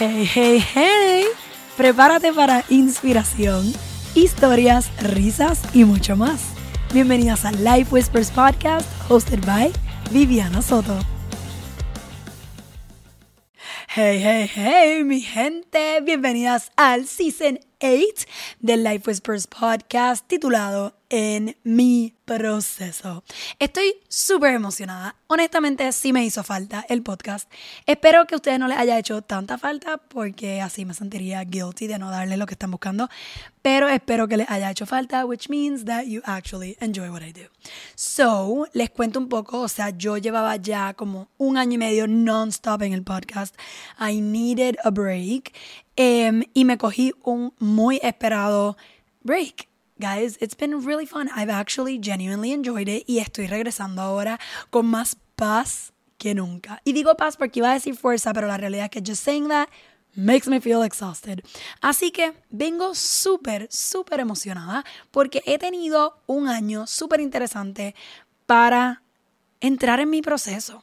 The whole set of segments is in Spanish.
Hey, hey, hey. Prepárate para inspiración, historias, risas y mucho más. Bienvenidos a Life Whispers Podcast, hosted by Viviana Soto. Hey, hey, hey, mi gente. Bienvenidas al Season 8 del Life Whispers Podcast titulado En mi proceso. Estoy súper emocionada. Honestamente, sí me hizo falta el podcast. Espero que a ustedes no les haya hecho tanta falta porque así me sentiría guilty de no darle lo que están buscando. Pero espero que les haya hecho falta, which means that you actually enjoy what I do. So, les cuento un poco. O sea, yo llevaba ya como un año y medio non-stop en el podcast. I needed a break. Em, y me cogí un muy esperado break. Guys, it's been really fun. I've actually genuinely enjoyed it y estoy regresando ahora con más paz que nunca. Y digo paz porque iba a decir fuerza, pero la realidad es que just saying that makes me feel exhausted. Así que vengo súper, súper emocionada porque he tenido un año súper interesante para entrar en mi proceso,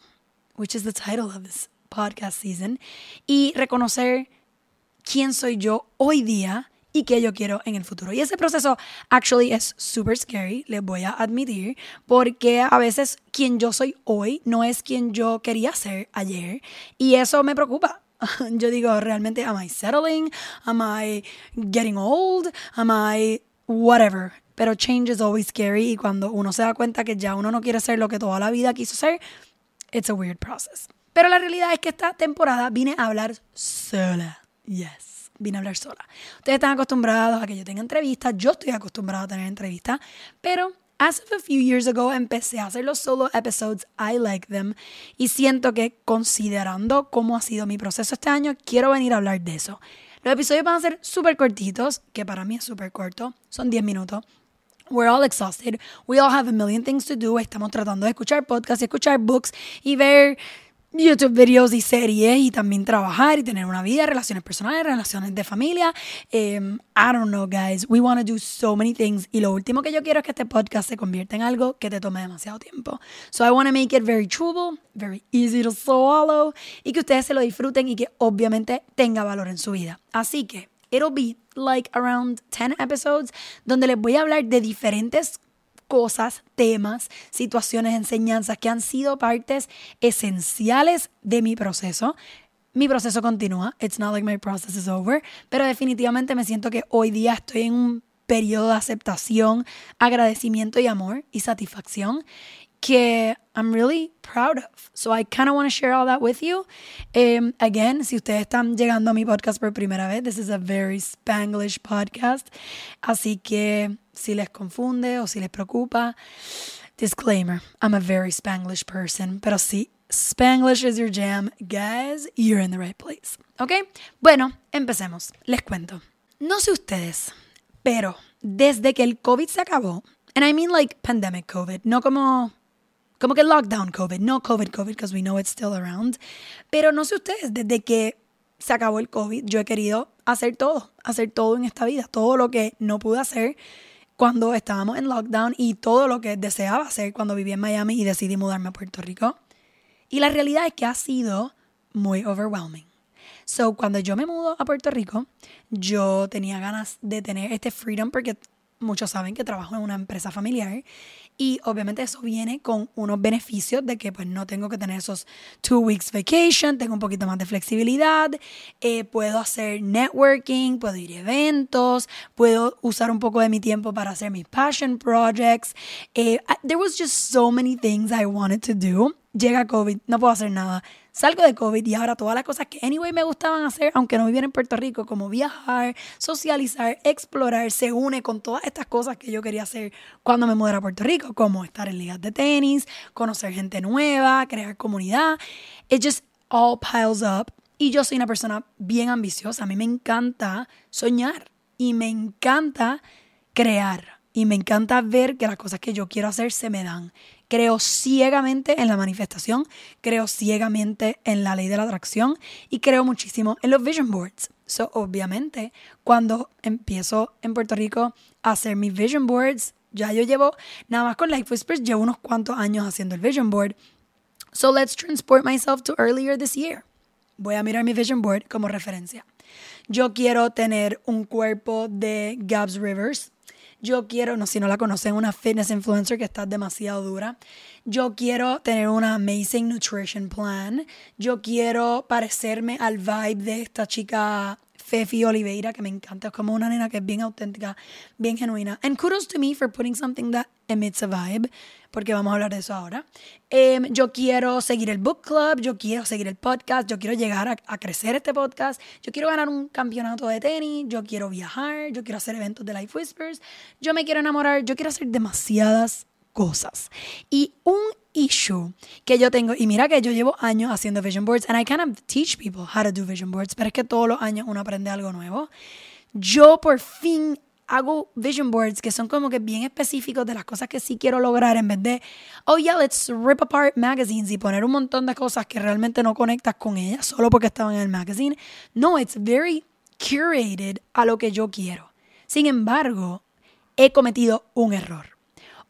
which is the title of this podcast season, y reconocer quién soy yo hoy día y qué yo quiero en el futuro. Y ese proceso actually es super scary, les voy a admitir, porque a veces quien yo soy hoy no es quien yo quería ser ayer y eso me preocupa. Yo digo, realmente, am I settling? Am I getting old? Am I whatever? Pero change is always scary y cuando uno se da cuenta que ya uno no quiere ser lo que toda la vida quiso ser, it's a weird process. Pero la realidad es que esta temporada vine a hablar sola. Yes, vine a hablar sola. Ustedes están acostumbrados a que yo tenga entrevistas, yo estoy acostumbrada a tener entrevistas, pero as of a few years ago empecé a hacer los solo episodes, I like them, y siento que considerando cómo ha sido mi proceso este año, quiero venir a hablar de eso. Los episodios van a ser súper cortitos, que para mí es súper corto, son 10 minutos. We're all exhausted. We all have a million things to do. Estamos tratando de escuchar podcasts, escuchar books y ver YouTube videos y series y también trabajar y tener una vida, relaciones personales, relaciones de familia. Um, I don't know, guys. We want to do so many things. Y lo último que yo quiero es que este podcast se convierta en algo que te tome demasiado tiempo. So I want to make it very chewable, very easy to swallow y que ustedes se lo disfruten y que obviamente tenga valor en su vida. Así que it'll be like around 10 episodes donde les voy a hablar de diferentes cosas, temas, situaciones, enseñanzas que han sido partes esenciales de mi proceso. Mi proceso continúa. It's not like my process is over. Pero definitivamente me siento que hoy día estoy en un periodo de aceptación, agradecimiento y amor y satisfacción que I'm really proud of. So I kind of want to share all that with you. Um, again, si ustedes están llegando a mi podcast por primera vez, this is a very Spanglish podcast. Así que si les confunde o si les preocupa, disclaimer, I'm a very Spanglish person. Pero si Spanglish is your jam, guys, you're in the right place. ¿Ok? Bueno, empecemos. Les cuento. No sé ustedes, pero desde que el COVID se acabó, and I mean like pandemic COVID, no como como que lockdown COVID, no COVID COVID, because we know it's still around. Pero no sé ustedes, desde que se acabó el COVID, yo he querido hacer todo, hacer todo en esta vida, todo lo que no pude hacer cuando estábamos en lockdown y todo lo que deseaba hacer cuando vivía en Miami y decidí mudarme a Puerto Rico. Y la realidad es que ha sido muy overwhelming. So, cuando yo me mudo a Puerto Rico, yo tenía ganas de tener este freedom porque muchos saben que trabajo en una empresa familiar y obviamente eso viene con unos beneficios de que pues no tengo que tener esos two weeks vacation, tengo un poquito más de flexibilidad, eh, puedo hacer networking, puedo ir a eventos, puedo usar un poco de mi tiempo para hacer mis passion projects. Eh, there was just so many things I wanted to do. Llega COVID, no puedo hacer nada salgo de COVID y ahora todas las cosas que anyway me gustaban hacer, aunque no viviera en Puerto Rico, como viajar, socializar, explorar, se une con todas estas cosas que yo quería hacer cuando me mudé a Puerto Rico, como estar en ligas de tenis, conocer gente nueva, crear comunidad. It just all piles up. Y yo soy una persona bien ambiciosa. A mí me encanta soñar y me encanta crear. Y me encanta ver que las cosas que yo quiero hacer se me dan. Creo ciegamente en la manifestación, creo ciegamente en la ley de la atracción y creo muchísimo en los vision boards. So, obviamente, cuando empiezo en Puerto Rico a hacer mis vision boards, ya yo llevo, nada más con Life Whispers, llevo unos cuantos años haciendo el vision board. So, let's transport myself to earlier this year. voy a mirar mi vision board como referencia. Yo quiero tener un cuerpo de Gabs Rivers. Yo quiero, no si no la conocen, una fitness influencer que está demasiado dura. Yo quiero tener una amazing nutrition plan. Yo quiero parecerme al vibe de esta chica Fefi Oliveira, que me encanta. Es como una nena que es bien auténtica, bien genuina. And kudos to me for putting something that emits a vibe, porque vamos a hablar de eso ahora. Em, yo quiero seguir el book club, yo quiero seguir el podcast, yo quiero llegar a, a, crecer este podcast, yo quiero ganar un campeonato de tenis, yo quiero viajar, yo quiero hacer eventos de Life Whispers, yo me quiero enamorar, yo quiero hacer demasiadas cosas. Y un issue que yo tengo, y mira que yo llevo años haciendo vision boards, and I kind of teach people how to do vision boards, pero es que todos los años uno aprende algo nuevo. Yo por fin hago vision boards que son como que bien específicos de las cosas que sí quiero lograr en vez de, oh yeah, let's rip apart magazines y poner un montón de cosas que realmente no conectas con ellas solo porque estaban en el magazine. No, it's very curated a lo que yo quiero. Sin embargo, he cometido un error.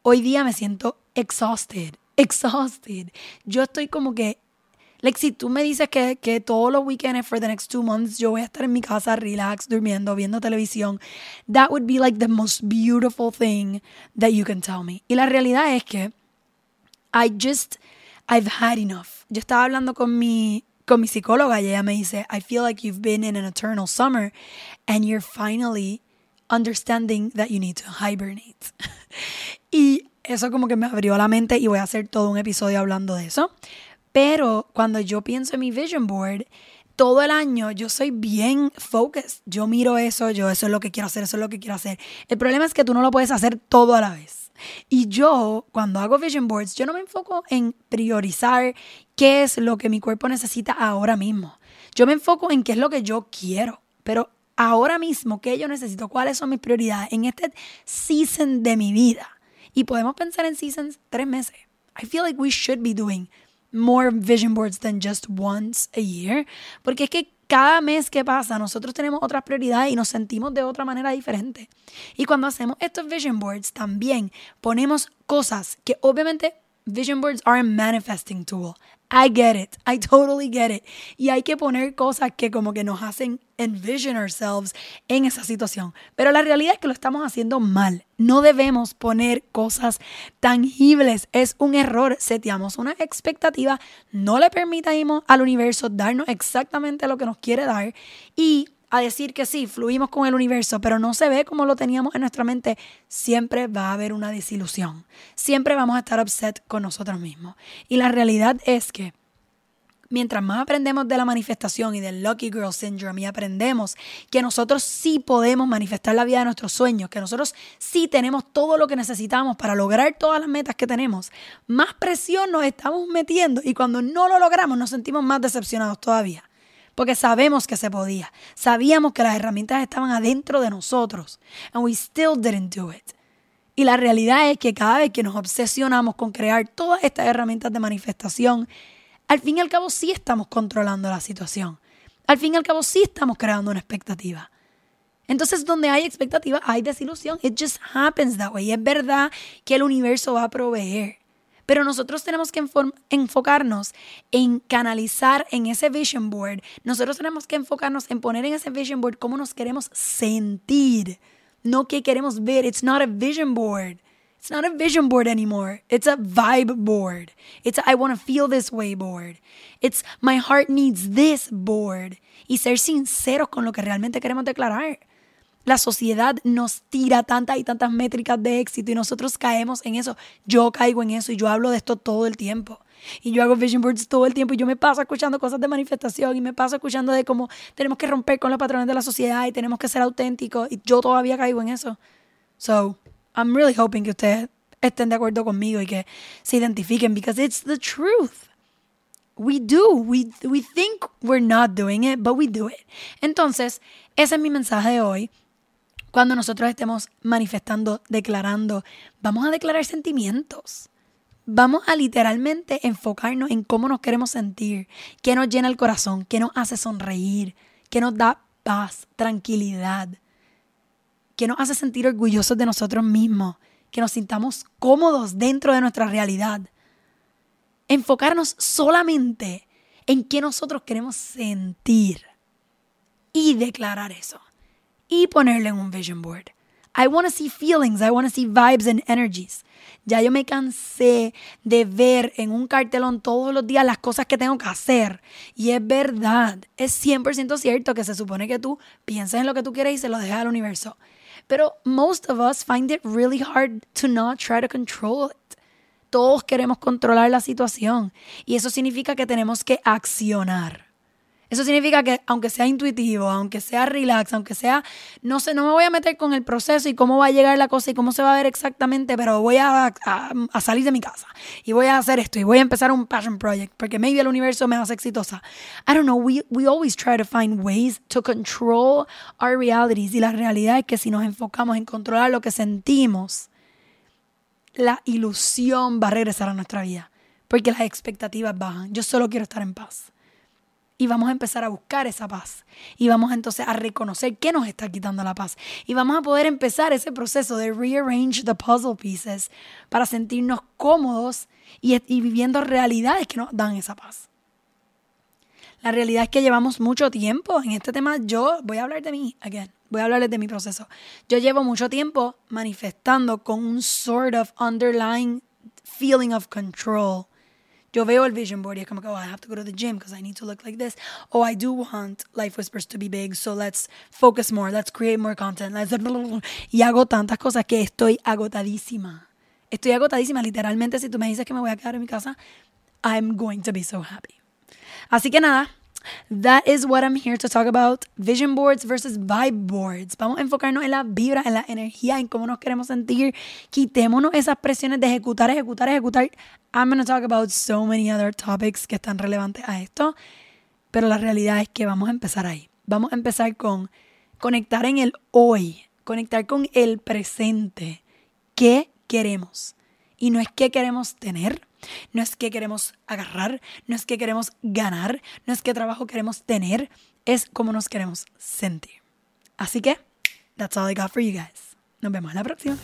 Hoy día me siento exhausted, exhausted. Yo estoy como que, like, si tú me dices que, que todos los weekends for the next two months yo voy a estar en mi casa relax, durmiendo, viendo televisión, that would be like the most beautiful thing that you can tell me. Y la realidad es que I just, I've had enough. Yo estaba hablando con mi, con mi psicóloga y ella me dice, I feel like you've been in an eternal summer and you're finally understanding that you need to hibernate. y eso como que me abrió la mente y voy a hacer todo un episodio hablando de eso. Pero cuando yo pienso en mi vision board, todo el año yo soy bien focused. Yo miro eso, yo eso es lo que quiero hacer, eso es lo que quiero hacer. El problema es que tú no lo puedes hacer todo a la vez. Y yo, cuando hago vision boards, yo no me enfoco en priorizar qué es lo que mi cuerpo necesita ahora mismo. Yo me enfoco en qué es lo que yo quiero. Pero ahora mismo, qué yo necesito, cuáles son mis prioridades en este season de mi vida. Y podemos pensar en seasons tres meses. I feel like we should be doing more vision boards than just once a year. Porque es que cada mes que pasa nosotros tenemos otras prioridades y nos sentimos de otra manera diferente. Y cuando hacemos estos vision boards también ponemos cosas que obviamente vision boards are a manifesting tool. I get it. I totally get it. Y hay que poner cosas que como que nos hacen envision ourselves en esa situación. Pero la realidad es que lo estamos haciendo mal. No debemos poner cosas tangibles. Es un error. Seteamos una expectativa, no le permitimos al universo darnos exactamente lo que nos quiere dar y a decir que sí, fluimos con el universo, pero no se ve como lo teníamos en nuestra mente, siempre va a haber una desilusión. Siempre vamos a estar upset con nosotros mismos. Y la realidad es que mientras más aprendemos de la manifestación y del Lucky Girl Syndrome y aprendemos que nosotros sí podemos manifestar la vida de nuestros sueños, que nosotros sí tenemos todo lo que necesitamos para lograr todas las metas que tenemos, más presión nos estamos metiendo y cuando no lo logramos nos sentimos más decepcionados todavía porque sabemos que se podía. Sabíamos que las herramientas estaban adentro de nosotros. And we still didn't do it. Y la realidad es que cada vez que nos obsesionamos con crear todas estas herramientas de manifestación, al fin y al cabo sí estamos controlando la situación. Al fin y al cabo sí estamos creando una expectativa. Entonces, donde hay expectativa, hay desilusión. It just happens that way. Y es verdad que el universo va a proveer. Pero nosotros tenemos que enfocarnos en canalizar en ese vision board. Nosotros tenemos que enfocarnos en poner en ese vision board cómo nos queremos sentir. No qué queremos ver. It's not a vision board. It's not a vision board anymore. It's a vibe board. It's a I want to feel this way board. It's my heart needs this board. Y ser sinceros con lo que realmente queremos declarar. La sociedad nos tira tantas y tantas métricas de éxito y nosotros caemos en eso. Yo caigo en eso y yo hablo de esto todo el tiempo. Y yo hago vision boards todo el tiempo y yo me paso escuchando cosas de manifestación y me paso escuchando de cómo tenemos que romper con los patrones de la sociedad y tenemos que ser auténticos y yo todavía caigo en eso. So, I'm really hoping que ustedes estén de acuerdo conmigo y que se identifiquen because it's the truth. We do. We, we think we're not doing it, but we do it. Entonces, ese es mi mensaje de hoy. Cuando nosotros estemos manifestando, declarando, vamos a declarar sentimientos. Vamos a literalmente enfocarnos en cómo nos queremos sentir, qué nos llena el corazón, qué nos hace sonreír, qué nos da paz, tranquilidad, qué nos hace sentir orgullosos de nosotros mismos, que nos sintamos cómodos dentro de nuestra realidad. Enfocarnos solamente en qué nosotros queremos sentir y declarar eso y ponerle en un vision board. I want to see feelings, I want to see vibes and energies. Ya yo me cansé de ver en un cartelón todos los días las cosas que tengo que hacer. Y es verdad, es 100% cierto que se supone que tú piensas en lo que tú quieres y se lo dejas al universo. Pero most of us find it really hard to not try to control it. Todos queremos controlar la situación y eso significa que tenemos que accionar. Eso significa que aunque sea intuitivo, aunque sea relax, aunque sea, no sé, no me voy a meter con el proceso y cómo va a llegar la cosa y cómo se va a ver exactamente, pero voy a, a, salir de mi casa y voy a hacer esto y voy a empezar un passion project porque maybe el universo me hace exitosa. I don't know, we, we always try to find ways to control our realities y la realidad es que si nos enfocamos en controlar lo que sentimos, la ilusión va a regresar a nuestra vida porque las expectativas bajan. Yo solo quiero estar en paz y vamos a empezar a buscar esa paz. Y vamos entonces a reconocer qué nos está quitando la paz. Y vamos a poder empezar ese proceso de rearrange the puzzle pieces para sentirnos cómodos y, viviendo realidades que nos dan esa paz. La realidad es que llevamos mucho tiempo en este tema. Yo voy a hablar de mí, again, voy a hablarles de mi proceso. Yo llevo mucho tiempo manifestando con un sort of underlying feeling of control yo veo el vision board y como que, oh, I have to go to the gym because I need to look like this. Oh, I do want Life Whispers to be big, so let's focus more, let's create more content. Let's... Y hago tantas cosas que estoy agotadísima. Estoy agotadísima. Literalmente, si tú me dices que me voy a quedar en mi casa, I'm going to be so happy. Así que nada, That is what I'm here to talk about. Vision boards versus vibe boards. Vamos a enfocarnos en la vibra, en la energía, en cómo nos queremos sentir. Quitémonos esas presiones de ejecutar, ejecutar, ejecutar. I'm going to talk about so many other topics que están relevantes a esto. Pero la realidad es que vamos a empezar ahí. Vamos a empezar con conectar en el hoy, conectar con el presente. ¿Qué queremos? Y no es qué queremos tener, no es que queremos agarrar, no es que queremos ganar, no es que trabajo queremos tener, es cómo nos queremos sentir. Así que, that's all I got for you guys. Nos vemos la próxima.